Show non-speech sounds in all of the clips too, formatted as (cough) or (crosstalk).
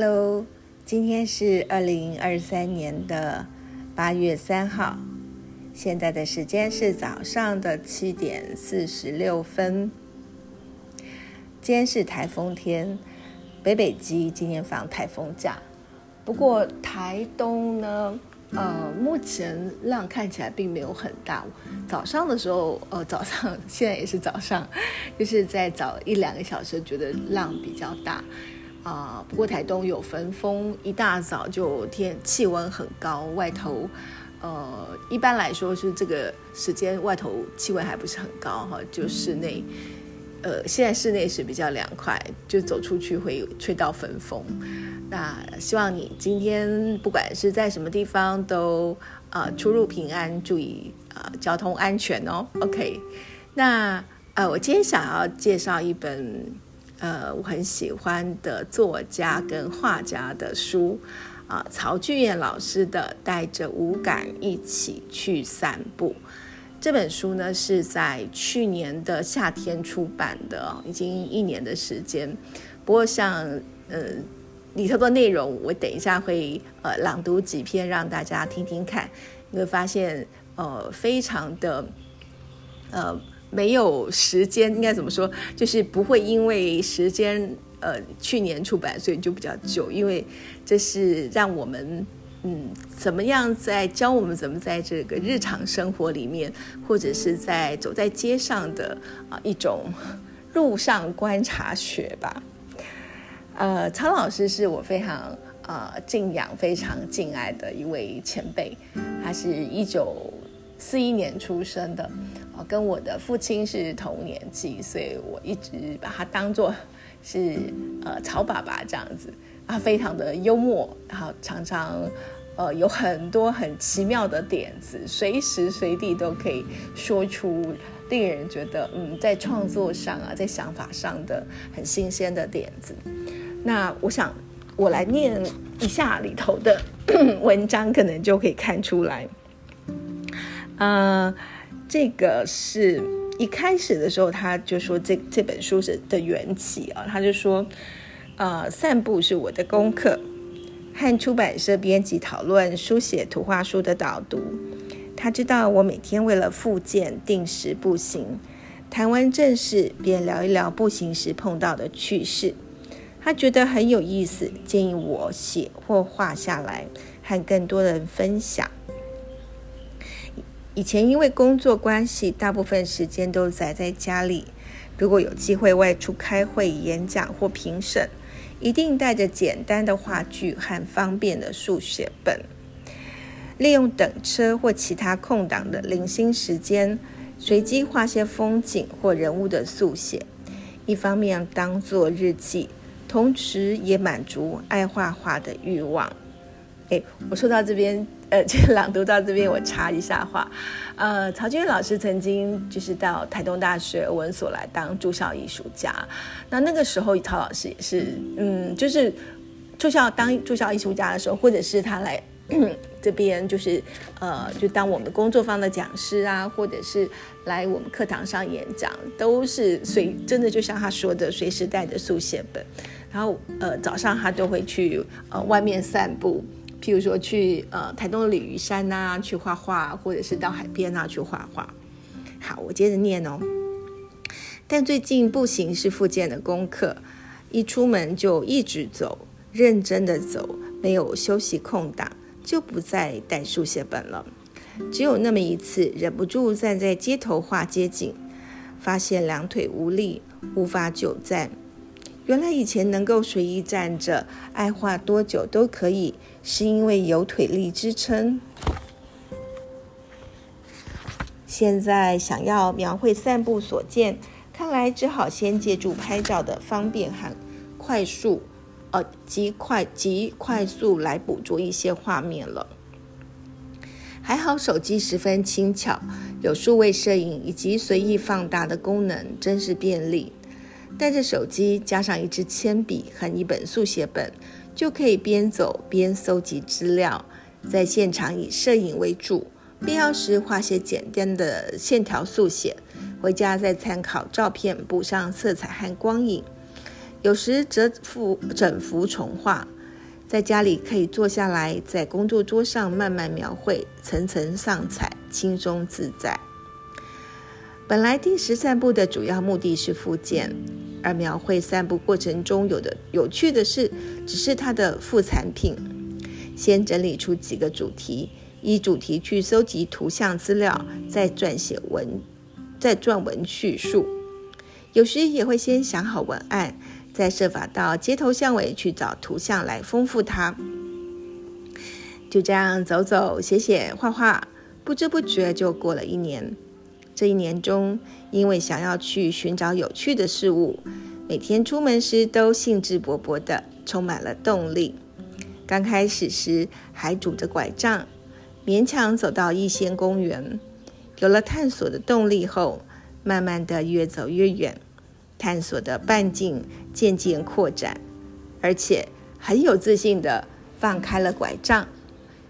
Hello，今天是二零二三年的八月三号，现在的时间是早上的七点四十六分。今天是台风天，北北基今天放台风假，不过台东呢，呃，目前浪看起来并没有很大。早上的时候，呃，早上 (laughs) 现在也是早上，就是在早一两个小时觉得浪比较大。啊，不过台东有分风，一大早就天气温很高，外头，呃，一般来说是这个时间外头气温还不是很高哈，就室内，呃，现在室内是比较凉快，就走出去会吹到分风。那希望你今天不管是在什么地方都呃出入平安，注意啊交通安全哦。OK，那呃我今天想要介绍一本。呃，我很喜欢的作家跟画家的书，啊，曹俊彦老师的《带着五感一起去散步》这本书呢，是在去年的夏天出版的，已经一年的时间。不过，像呃里头的内容，我等一下会呃朗读几篇让大家听听看，你会发现呃非常的呃。没有时间，应该怎么说？就是不会因为时间，呃，去年出版，所以就比较久。因为这是让我们，嗯，怎么样在教我们怎么在这个日常生活里面，或者是在走在街上的啊一种路上观察学吧。呃，曹老师是我非常啊敬仰、非常敬爱的一位前辈，他是一九四一年出生的。跟我的父亲是同年纪，所以我一直把他当做是呃曹爸爸这样子。他非常的幽默，然后常常呃有很多很奇妙的点子，随时随地都可以说出令人觉得嗯在创作上啊，在想法上的很新鲜的点子。那我想我来念一下里头的 (clears throat) 文章，可能就可以看出来，嗯。这个是一开始的时候，他就说这这本书是的缘起啊，他就说，呃，散步是我的功课，和出版社编辑讨论书写图画书的导读。他知道我每天为了复健定时步行，谈完正事便聊一聊步行时碰到的趣事。他觉得很有意思，建议我写或画下来，和更多人分享。以前因为工作关系，大部分时间都宅在家里。如果有机会外出开会、演讲或评审，一定带着简单的画具和方便的速写本，利用等车或其他空档的零星时间，随机画些风景或人物的速写。一方面当做日记，同时也满足爱画画的欲望。诶，我说到这边。呃，(laughs) 这个朗读到这边，我插一下话。呃，曹军老师曾经就是到台东大学文所来当住校艺术家。那那个时候，曹老师也是，嗯，就是住校当住校艺术家的时候，或者是他来 (clears throat) 这边，就是呃，就当我们工作坊的讲师啊，或者是来我们课堂上演讲，都是随真的就像他说的，随时带着速写本。然后呃，早上他都会去呃外面散步。譬如说去呃台东的鲤鱼山呐，去画画，或者是到海边啊去画画。好，我接着念哦。但最近步行是复健的功课，一出门就一直走，认真的走，没有休息空档，就不再带书写本了。只有那么一次，忍不住站在街头画街景，发现两腿无力，无法久站。原来以前能够随意站着，爱画多久都可以，是因为有腿力支撑。现在想要描绘散步所见，看来只好先借助拍照的方便和快速，呃，极快极快速来捕捉一些画面了。还好手机十分轻巧，有数位摄影以及随意放大的功能，真是便利。带着手机，加上一支铅笔和一本速写本，就可以边走边搜集资料。在现场以摄影为主，必要时画些简单的线条速写，回家再参考照片补上色彩和光影。有时则幅整幅重画，在家里可以坐下来，在工作桌上慢慢描绘，层层上彩，轻松自在。本来定时散步的主要目的是复健，而描绘散步过程中有的有趣的事，只是它的副产品。先整理出几个主题，依主题去搜集图像资料，再撰写文，再撰文叙述。有时也会先想好文案。再设法到街头巷尾去找图像来丰富它，就这样走走、写写、画画，不知不觉就过了一年。这一年中，因为想要去寻找有趣的事物，每天出门时都兴致勃勃的，充满了动力。刚开始时还拄着拐杖，勉强走到逸仙公园。有了探索的动力后，慢慢的越走越远。探索的半径渐渐扩展，而且很有自信的放开了拐杖。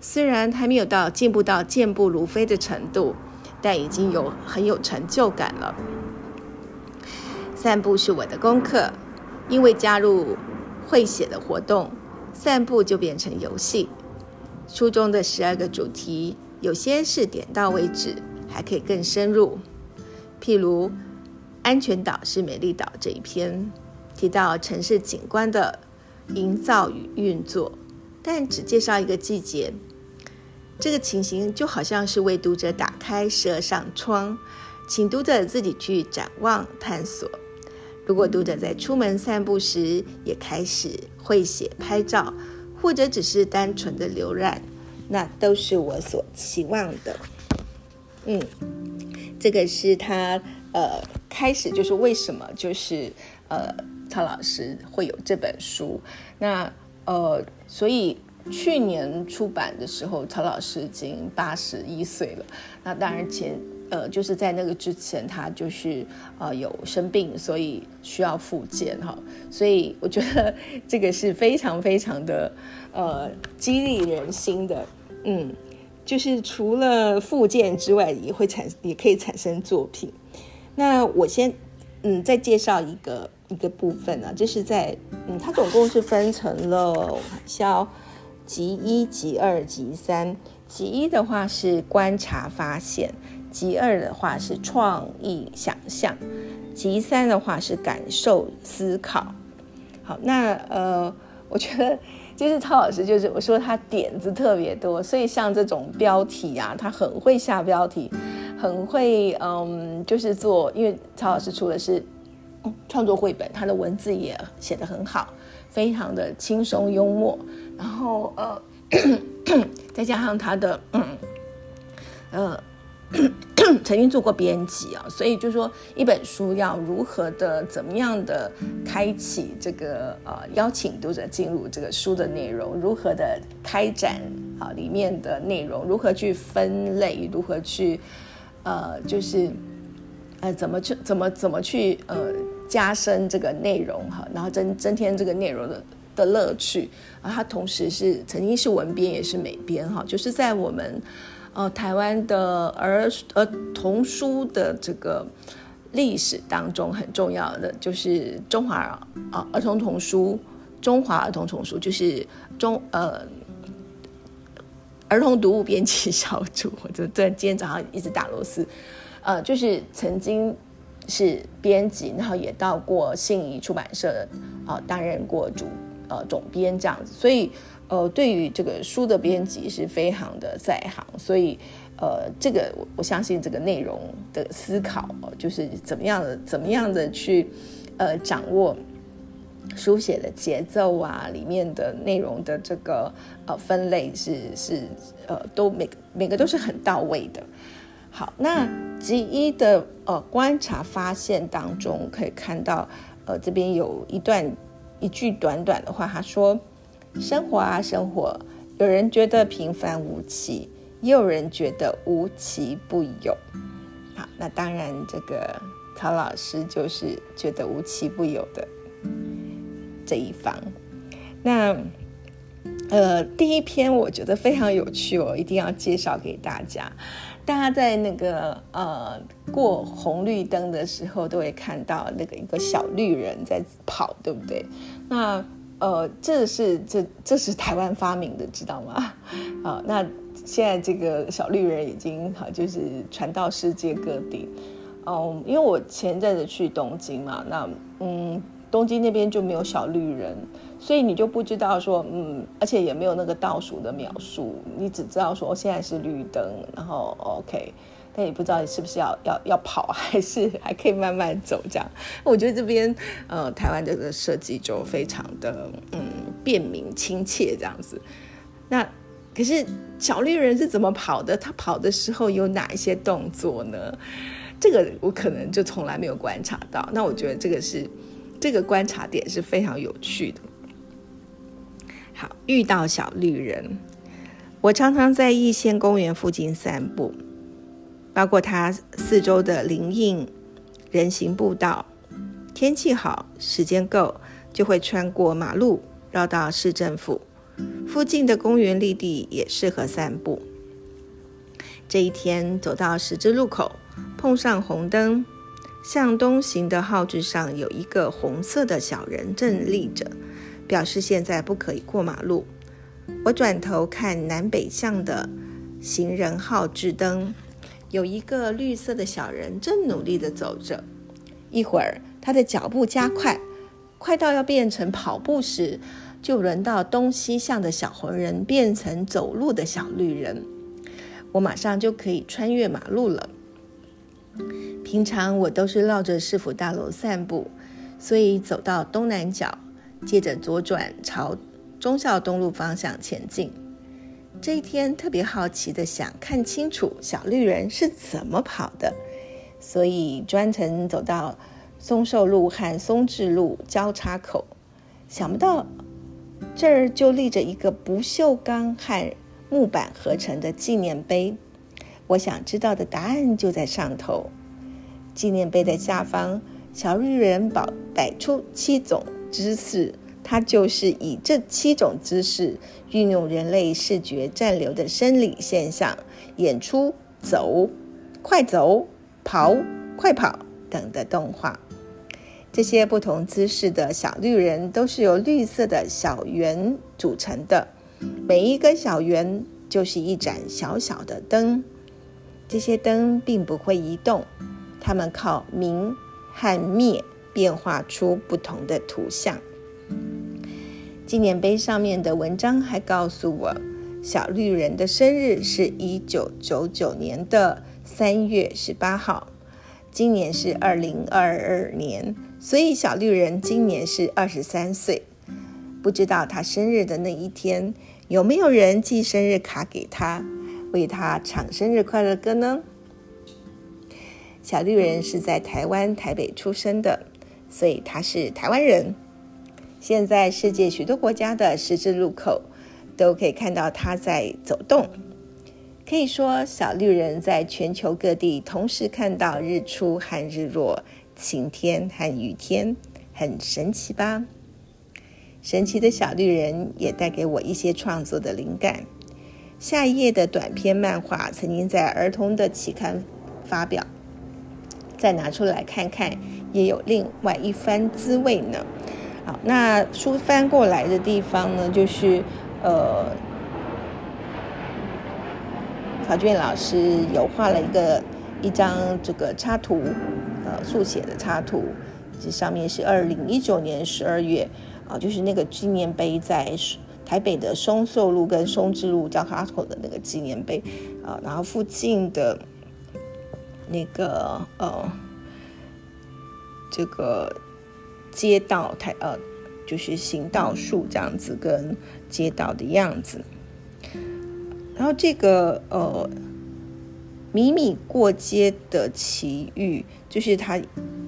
虽然还没有到进步到健步如飞的程度，但已经有很有成就感了。散步是我的功课，因为加入会写的活动，散步就变成游戏。书中的十二个主题，有些是点到为止，还可以更深入，譬如。安全岛是美丽岛这一篇提到城市景观的营造与运作，但只介绍一个季节。这个情形就好像是为读者打开十二扇窗，请读者自己去展望探索。如果读者在出门散步时也开始会写拍照，或者只是单纯的浏览，那都是我所期望的。嗯，这个是他。呃，开始就是为什么就是呃，曹老师会有这本书？那呃，所以去年出版的时候，曹老师已经八十一岁了。那当然前呃，就是在那个之前，他就是呃有生病，所以需要复健哈。所以我觉得这个是非常非常的呃激励人心的。嗯，就是除了复健之外，也会产也可以产生作品。那我先，嗯，再介绍一个一个部分啊，就是在，嗯，它总共是分成了，我看一下哦，集一、集二、集三。集一的话是观察发现，集二的话是创意想象，集三的话是感受思考。好，那呃，我觉得就是曹老师，就是我说他点子特别多，所以像这种标题啊，他很会下标题。很会，嗯，就是做，因为曹老师出的是创作绘本，他的文字也写得很好，非常的轻松幽默，然后呃，(coughs) 再加上他的嗯，呃，(coughs) 曾经做过编辑啊，所以就说一本书要如何的怎么样的开启这个呃邀请读者进入这个书的内容，如何的开展啊里面的内容，如何去分类，如何去。呃，就是，呃，怎么去怎么怎么去呃加深这个内容哈，然后增增添这个内容的的乐趣啊。他同时是曾经是文编也是美编哈，就是在我们呃台湾的儿儿童书的这个历史当中很重要的，就是中华啊儿童童书，中华儿童童书就是中呃。儿童读物编辑小组，我就在今天早上一直打螺丝，呃，就是曾经是编辑，然后也到过信宜出版社啊担任过主呃总编这样子，所以呃对于这个书的编辑是非常的在行，所以呃这个我我相信这个内容的思考，就是怎么样的怎么样的去呃掌握。书写的节奏啊，里面的内容的这个呃分类是是呃都每每个都是很到位的。好，那集一的呃观察发现当中可以看到，呃这边有一段一句短短的话，他说：“生活啊生活，有人觉得平凡无奇，也有人觉得无奇不有。”好，那当然这个曹老师就是觉得无奇不有的。这一方，那呃，第一篇我觉得非常有趣哦，一定要介绍给大家。大家在那个呃过红绿灯的时候，都会看到那个一个小绿人在跑，对不对？那呃，这是这这是台湾发明的，知道吗？(laughs) 啊，那现在这个小绿人已经哈，就是传到世界各地。哦，因为我前阵子去东京嘛，那嗯，东京那边就没有小绿人，所以你就不知道说，嗯，而且也没有那个倒数的秒数，你只知道说现在是绿灯，然后 OK。但也不知道你是不是要要要跑，还是还可以慢慢走这样。我觉得这边呃台湾这个设计就非常的嗯便民亲切这样子。那可是小绿人是怎么跑的？他跑的时候有哪一些动作呢？这个我可能就从来没有观察到。那我觉得这个是这个观察点是非常有趣的。好，遇到小绿人，我常常在逸仙公园附近散步。包括它四周的林荫、人行步道，天气好、时间够，就会穿过马路，绕到市政府附近的公园绿地，也适合散步。这一天走到十字路口，碰上红灯，向东行的号志上有一个红色的小人正立着，表示现在不可以过马路。我转头看南北向的行人号志灯。有一个绿色的小人正努力地走着，一会儿他的脚步加快，快到要变成跑步时，就轮到东西向的小红人变成走路的小绿人，我马上就可以穿越马路了。平常我都是绕着市府大楼散步，所以走到东南角，接着左转朝忠孝东路方向前进。这一天特别好奇的想看清楚小绿人是怎么跑的，所以专程走到松寿路和松智路交叉口，想不到这儿就立着一个不锈钢和木板合成的纪念碑。我想知道的答案就在上头。纪念碑的下方，小绿人摆摆出七种姿势。它就是以这七种姿势，运用人类视觉暂留的生理现象，演出走、快走、跑、快跑等的动画。这些不同姿势的小绿人都是由绿色的小圆组成的，每一个小圆就是一盏小小的灯。这些灯并不会移动，它们靠明和灭变化出不同的图像。纪念碑上面的文章还告诉我，小绿人的生日是一九九九年的三月十八号，今年是二零二二年，所以小绿人今年是二十三岁。不知道他生日的那一天，有没有人寄生日卡给他，为他唱生日快乐歌呢？小绿人是在台湾台北出生的，所以他是台湾人。现在世界许多国家的十字路口都可以看到他在走动，可以说小绿人在全球各地同时看到日出和日落、晴天和雨天，很神奇吧？神奇的小绿人也带给我一些创作的灵感。下一页的短篇漫画曾经在儿童的期刊发表，再拿出来看看，也有另外一番滋味呢。好，那书翻过来的地方呢，就是呃，曹俊老师有画了一个一张这个插图，呃，速写的插图，这上面是二零一九年十二月啊，就是那个纪念碑在台北的松寿路跟松之路交叉口的那个纪念碑啊，然后附近的那个呃，这个。街道台呃，就是行道树这样子，跟街道的样子。然后这个呃，米米过街的奇遇，就是他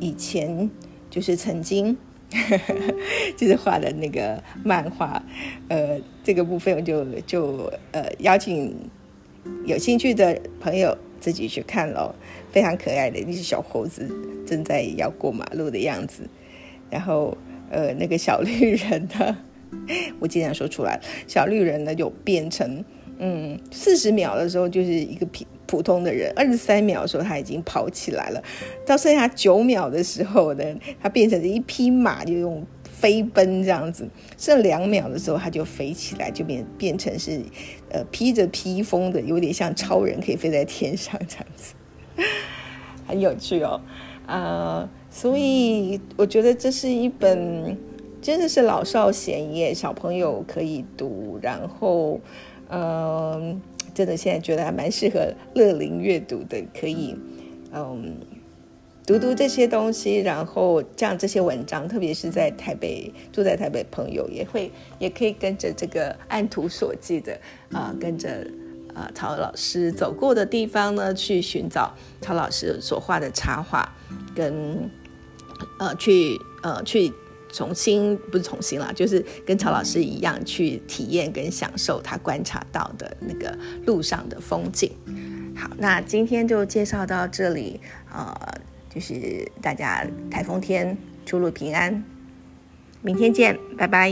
以前就是曾经 (laughs) 就是画的那个漫画。呃，这个部分我就就呃邀请有兴趣的朋友自己去看喽。非常可爱的一只小猴子正在要过马路的样子。然后，呃，那个小绿人呢，(laughs) 我经常说出来，小绿人呢就变成，嗯，四十秒的时候就是一个普普通的人，二十三秒的时候他已经跑起来了，到剩下九秒的时候呢，他变成了一匹马，就用飞奔这样子，剩两秒的时候它就飞起来，就变变成是呃披着披风的，有点像超人可以飞在天上这样子，(laughs) 很有趣哦。呃，所以我觉得这是一本真的是老少咸宜，小朋友可以读，然后嗯。真的现在觉得还蛮适合乐龄阅读的，可以，嗯，读读这些东西，然后这样这些文章，特别是在台北住在台北朋友也会也可以跟着这个按图索骥的啊，跟着啊曹老师走过的地方呢，去寻找曹老师所画的插画，跟呃去呃去。重新不是重新啦，就是跟曹老师一样去体验跟享受他观察到的那个路上的风景。好，那今天就介绍到这里，呃，就是大家台风天出入平安，明天见，拜拜。